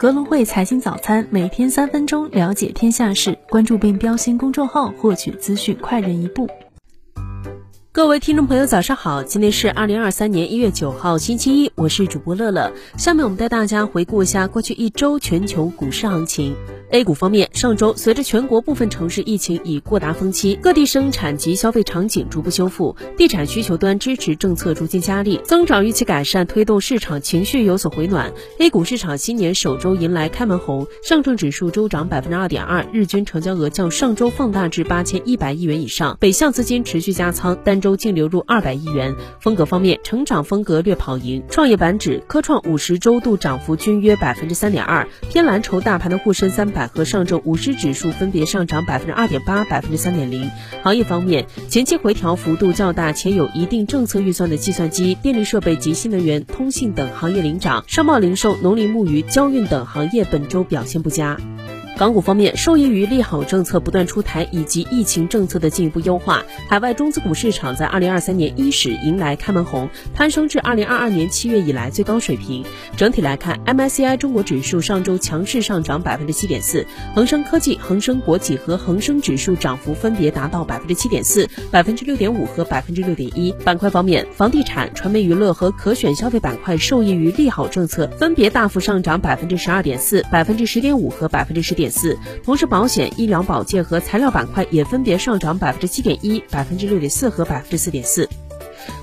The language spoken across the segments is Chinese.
格隆汇财经早餐，每天三分钟了解天下事，关注并标新公众号，获取资讯快人一步。各位听众朋友，早上好，今天是二零二三年一月九号，星期一，我是主播乐乐。下面我们带大家回顾一下过去一周全球股市行情。A 股方面，上周随着全国部分城市疫情已过达峰期，各地生产及消费场景逐步修复，地产需求端支持政策逐渐加力，增长预期改善，推动市场情绪有所回暖。A 股市场新年首周迎来开门红，上证指数周涨百分之二点二，日均成交额较上周放大至八千一百亿元以上，北向资金持续加仓，单周周净流入二百亿元。风格方面，成长风格略跑赢，创业板指、科创五十周度涨幅均约百分之三点二，偏蓝筹大盘的沪深三。百和上证五十指数分别上涨百分之二点八、百分之三点零。行业方面，前期回调幅度较大且有一定政策预算的计算机、电力设备及新能源、通信等行业领涨，商贸零售、农林牧渔、交运等行业本周表现不佳。港股方面，受益于利好政策不断出台以及疫情政策的进一步优化，海外中资股市场在二零二三年伊始迎来开门红，攀升至二零二二年七月以来最高水平。整体来看，MSCI 中国指数上周强势上涨百分之七点四，恒生科技、恒生国企和恒生指数涨幅分别达到百分之七点四、百分之六点五和百分之六点一。板块方面，房地产、传媒娱乐和可选消费板块受益于利好政策，分别大幅上涨百分之十二点四、百分之十点五和百分之十点。四，同时保险、医疗保健和材料板块也分别上涨百分之七点一、百分之六点四和百分之四点四。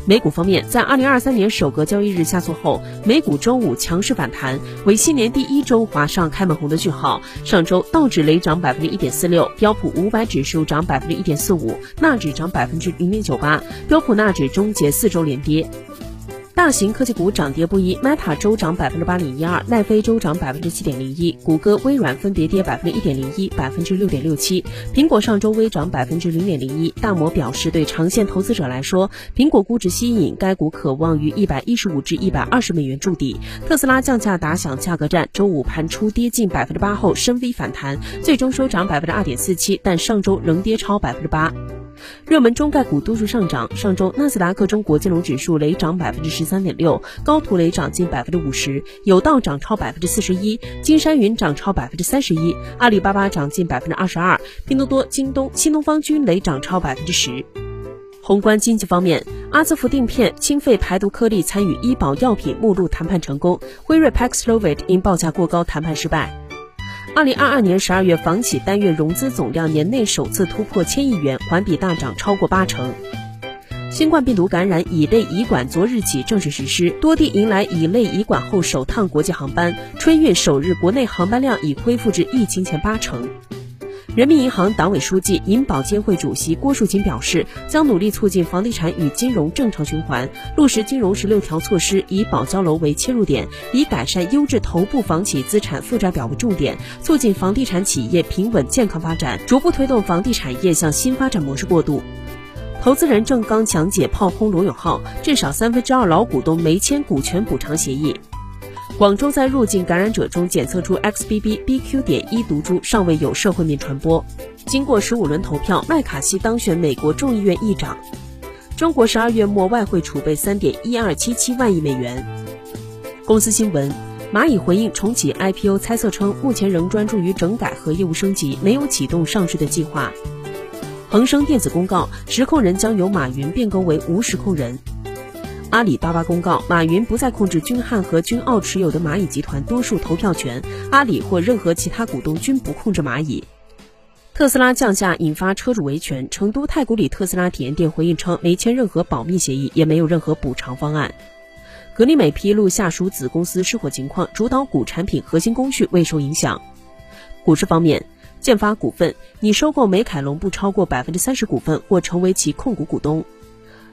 美股方面，在二零二三年首个交易日下挫后，美股周五强势反弹，为新年第一周划上开门红的句号。上周道指雷涨百分之一点四六，标普五百指数涨百分之一点四五，纳指涨百分之零点九八，标普纳指终结四周连跌。大型科技股涨跌不一，Meta 周涨百分之八点一二，奈飞周涨百分之七点零一，谷歌、微软分别跌百分之一点零一、百分之六点六七。苹果上周微涨百分之零点零一。大摩表示，对长线投资者来说，苹果估值吸引，该股可望于一百一十五至一百二十美元筑底。特斯拉降价打响价格战，周五盘初跌近百分之八后深 V 反弹，最终收涨百分之二点四七，但上周仍跌超百分之八。热门中概股多数上涨。上周，纳斯达克中国金融指数雷涨百分之十三点六，高途雷涨近百分之五十，有道涨超百分之四十一，金山云涨超百分之三十一，阿里巴巴涨近百分之二十二，拼多多、京东、新东方均雷涨超百分之十。宏观经济方面，阿兹福定片清肺排毒颗粒参与医保药品目录谈判成功，辉瑞 Paxlovid 因报价过高谈判失败。二零二二年十二月，房企单月融资总量年内首次突破千亿元，环比大涨超过八成。新冠病毒感染乙类乙管昨日起正式实施，多地迎来乙类乙管后首趟国际航班，春运首日国内航班量已恢复至疫情前八成。人民银行党委书记、银保监会主席郭树清表示，将努力促进房地产与金融正常循环，落实金融十六条措施，以保交楼为切入点，以改善优质头部房企资产负债表为重点，促进房地产企业平稳健康发展，逐步推动房地产业向新发展模式过渡。投资人郑刚讲解炮轰罗永浩，至少三分之二老股东没签股权补偿协议。广州在入境感染者中检测出 XBB BQ. 点一毒株，尚未有社会面传播。经过十五轮投票，麦卡锡当选美国众议院议长。中国十二月末外汇储备三点一二七七万亿美元。公司新闻：蚂蚁回应重启 IPO 猜测称，目前仍专注于整改和业务升级，没有启动上市的计划。恒生电子公告，实控人将由马云变更为无实控人。阿里巴巴公告，马云不再控制君汉和君奥持有的蚂蚁集团多数投票权，阿里或任何其他股东均不控制蚂蚁。特斯拉降价引发车主维权，成都太古里特斯拉体验店回应称，没签任何保密协议，也没有任何补偿方案。格力美披露下属子公司失火情况，主导股产品核心工序未受影响。股市方面，建发股份拟收购美凯龙不超过百分之三十股份，或成为其控股股东。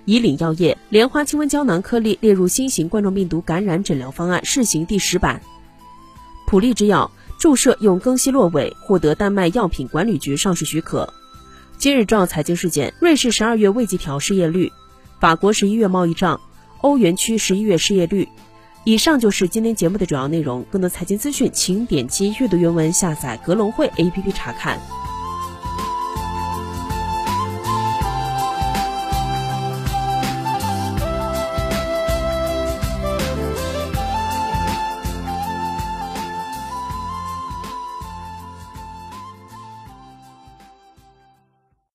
以岭药业莲花清瘟胶囊颗粒列入新型冠状病毒感染诊疗方案试行第十版。普利制药注射用更昔洛韦获得丹麦药品管理局上市许可。今日重要财经事件：瑞士十二月未计调失业率，法国十一月贸易账，欧元区十一月失业率。以上就是今天节目的主要内容。更多财经资讯，请点击阅读原文下载格隆汇 APP 查看。